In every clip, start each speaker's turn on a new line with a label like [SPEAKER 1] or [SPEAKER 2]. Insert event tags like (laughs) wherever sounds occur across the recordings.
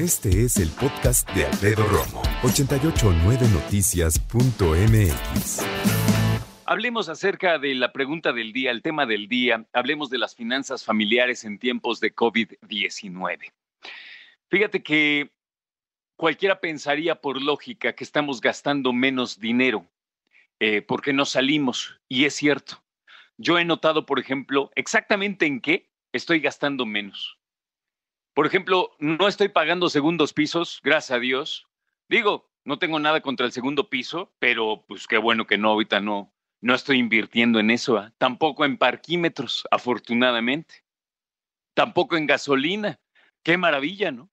[SPEAKER 1] Este es el podcast de Alfredo Romo, 889noticias.mx.
[SPEAKER 2] Hablemos acerca de la pregunta del día, el tema del día. Hablemos de las finanzas familiares en tiempos de COVID-19. Fíjate que cualquiera pensaría por lógica que estamos gastando menos dinero eh, porque no salimos. Y es cierto. Yo he notado, por ejemplo, exactamente en qué estoy gastando menos. Por ejemplo, no estoy pagando segundos pisos, gracias a Dios. Digo, no tengo nada contra el segundo piso, pero pues qué bueno que no, ahorita no, no estoy invirtiendo en eso. ¿ah? Tampoco en parquímetros, afortunadamente. Tampoco en gasolina. Qué maravilla, ¿no?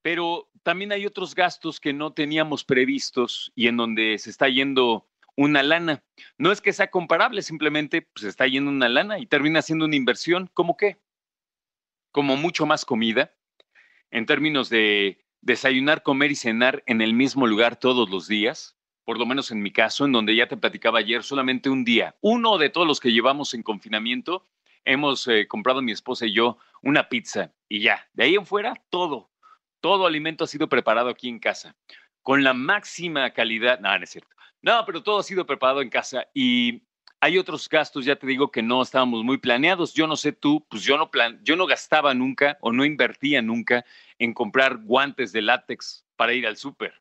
[SPEAKER 2] Pero también hay otros gastos que no teníamos previstos y en donde se está yendo una lana. No es que sea comparable, simplemente pues, se está yendo una lana y termina siendo una inversión. ¿Cómo qué? Como mucho más comida, en términos de desayunar, comer y cenar en el mismo lugar todos los días, por lo menos en mi caso, en donde ya te platicaba ayer, solamente un día, uno de todos los que llevamos en confinamiento, hemos eh, comprado mi esposa y yo una pizza y ya, de ahí en fuera todo, todo alimento ha sido preparado aquí en casa, con la máxima calidad, no, no es cierto, no, pero todo ha sido preparado en casa y hay otros gastos, ya te digo, que no estábamos muy planeados. Yo no sé tú, pues yo no, plan, yo no gastaba nunca o no invertía nunca en comprar guantes de látex para ir al súper.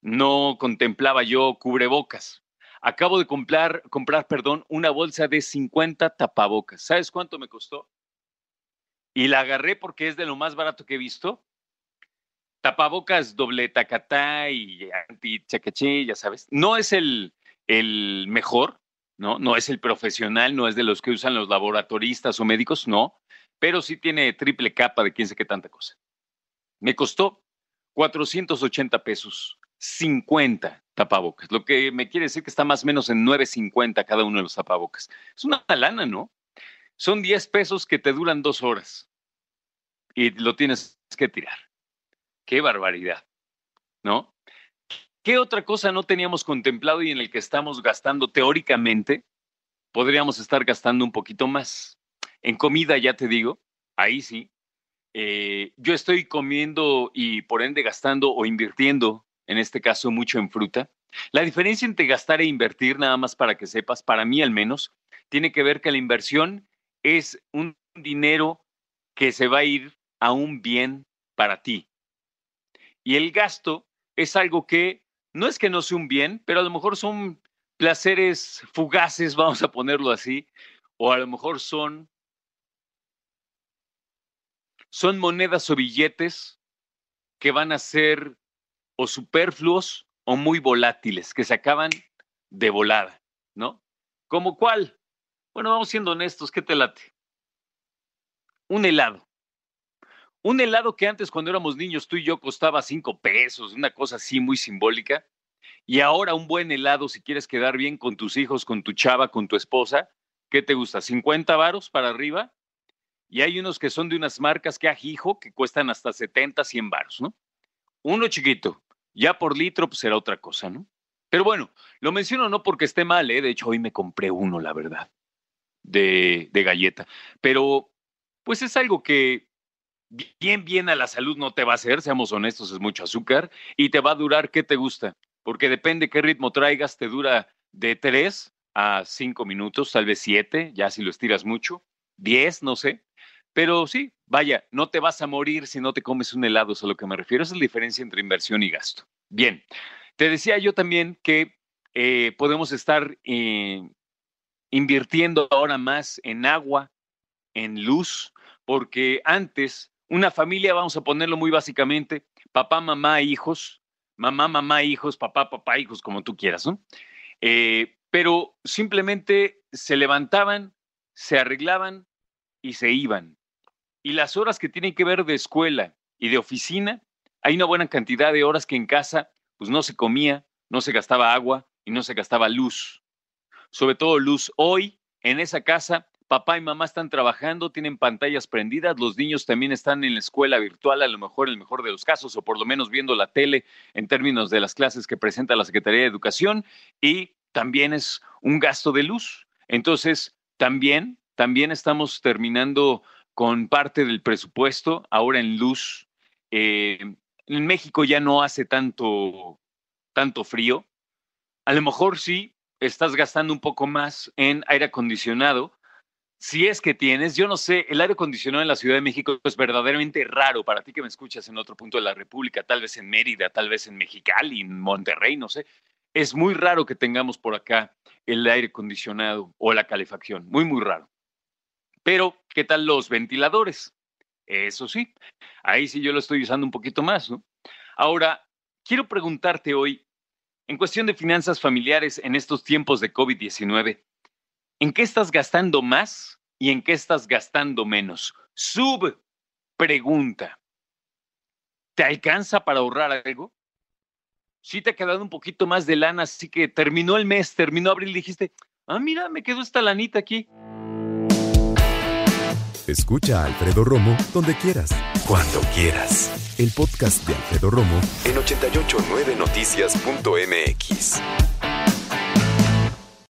[SPEAKER 2] No contemplaba yo cubrebocas. Acabo de comprar, comprar, perdón, una bolsa de 50 tapabocas. ¿Sabes cuánto me costó? Y la agarré porque es de lo más barato que he visto tapabocas doble tacatá y anti chacaché, ya sabes. No es el, el mejor, ¿no? No es el profesional, no es de los que usan los laboratoristas o médicos, no, pero sí tiene triple capa de quién sé qué tanta cosa. Me costó 480 pesos, 50 tapabocas, lo que me quiere decir que está más o menos en 9.50 cada uno de los tapabocas. Es una lana, ¿no? Son 10 pesos que te duran dos horas y lo tienes que tirar. Qué barbaridad, ¿no? ¿Qué otra cosa no teníamos contemplado y en el que estamos gastando teóricamente? Podríamos estar gastando un poquito más. En comida, ya te digo, ahí sí. Eh, yo estoy comiendo y por ende gastando o invirtiendo, en este caso, mucho en fruta. La diferencia entre gastar e invertir, nada más para que sepas, para mí al menos, tiene que ver que la inversión es un dinero que se va a ir a un bien para ti, y el gasto es algo que no es que no sea un bien, pero a lo mejor son placeres fugaces, (laughs) vamos a ponerlo así, o a lo mejor son son monedas o billetes que van a ser o superfluos o muy volátiles, que se acaban de volada, ¿no? ¿Como cuál? Bueno, vamos siendo honestos, ¿qué te late? Un helado. Un helado que antes cuando éramos niños tú y yo costaba cinco pesos, una cosa así muy simbólica. Y ahora un buen helado, si quieres quedar bien con tus hijos, con tu chava, con tu esposa, ¿qué te gusta? ¿50 varos para arriba? Y hay unos que son de unas marcas que ajijo que cuestan hasta 70, 100 varos, ¿no? Uno chiquito, ya por litro pues será otra cosa, ¿no? Pero bueno, lo menciono no porque esté mal, ¿eh? De hecho, hoy me compré uno, la verdad, de, de galleta. Pero pues es algo que bien, bien a la salud no te va a hacer, seamos honestos, es mucho azúcar, y te va a durar, ¿qué te gusta? Porque depende qué ritmo traigas, te dura de 3 a 5 minutos, tal vez 7, ya si lo estiras mucho, 10, no sé. Pero sí, vaya, no te vas a morir si no te comes un helado, es a lo que me refiero. Esa es la diferencia entre inversión y gasto. Bien, te decía yo también que eh, podemos estar eh, invirtiendo ahora más en agua, en luz, porque antes una familia, vamos a ponerlo muy básicamente, papá, mamá, hijos, mamá, mamá, hijos, papá, papá, hijos, como tú quieras, ¿no? Eh, pero simplemente se levantaban, se arreglaban y se iban. Y las horas que tienen que ver de escuela y de oficina, hay una buena cantidad de horas que en casa pues no se comía, no se gastaba agua y no se gastaba luz. Sobre todo luz. Hoy en esa casa papá y mamá están trabajando, tienen pantallas prendidas, los niños también están en la escuela virtual, a lo mejor en el mejor de los casos, o por lo menos viendo la tele en términos de las clases que presenta la Secretaría de Educación, y también es un gasto de luz. Entonces, también, también estamos terminando con parte del presupuesto ahora en luz. eh, en México ya no hace tanto, tanto frío. A lo mejor sí, estás gastando un poco más en aire acondicionado. Si es que tienes, yo no sé, el aire acondicionado en la Ciudad de México es verdaderamente raro para ti que me escuchas en otro punto de la República, tal vez en Mérida, tal vez en Mexicali, en Monterrey, no sé. Es muy raro que tengamos por acá el aire acondicionado o la calefacción, muy, muy raro. Pero, ¿qué tal los ventiladores? Eso sí, ahí sí yo lo estoy usando un poquito más, ¿no? Ahora, quiero preguntarte hoy, en cuestión de finanzas familiares en estos tiempos de COVID-19, ¿en qué estás gastando más y en qué estás gastando menos? Sub pregunta. ¿Te alcanza para ahorrar algo? Sí te ha quedado un poquito más de lana, así que terminó el mes, terminó abril, dijiste, ah, mira, me quedó esta lanita aquí.
[SPEAKER 1] Escucha a Alfredo Romo donde quieras, cuando quieras. El podcast de Alfredo Romo en 889noticias.mx.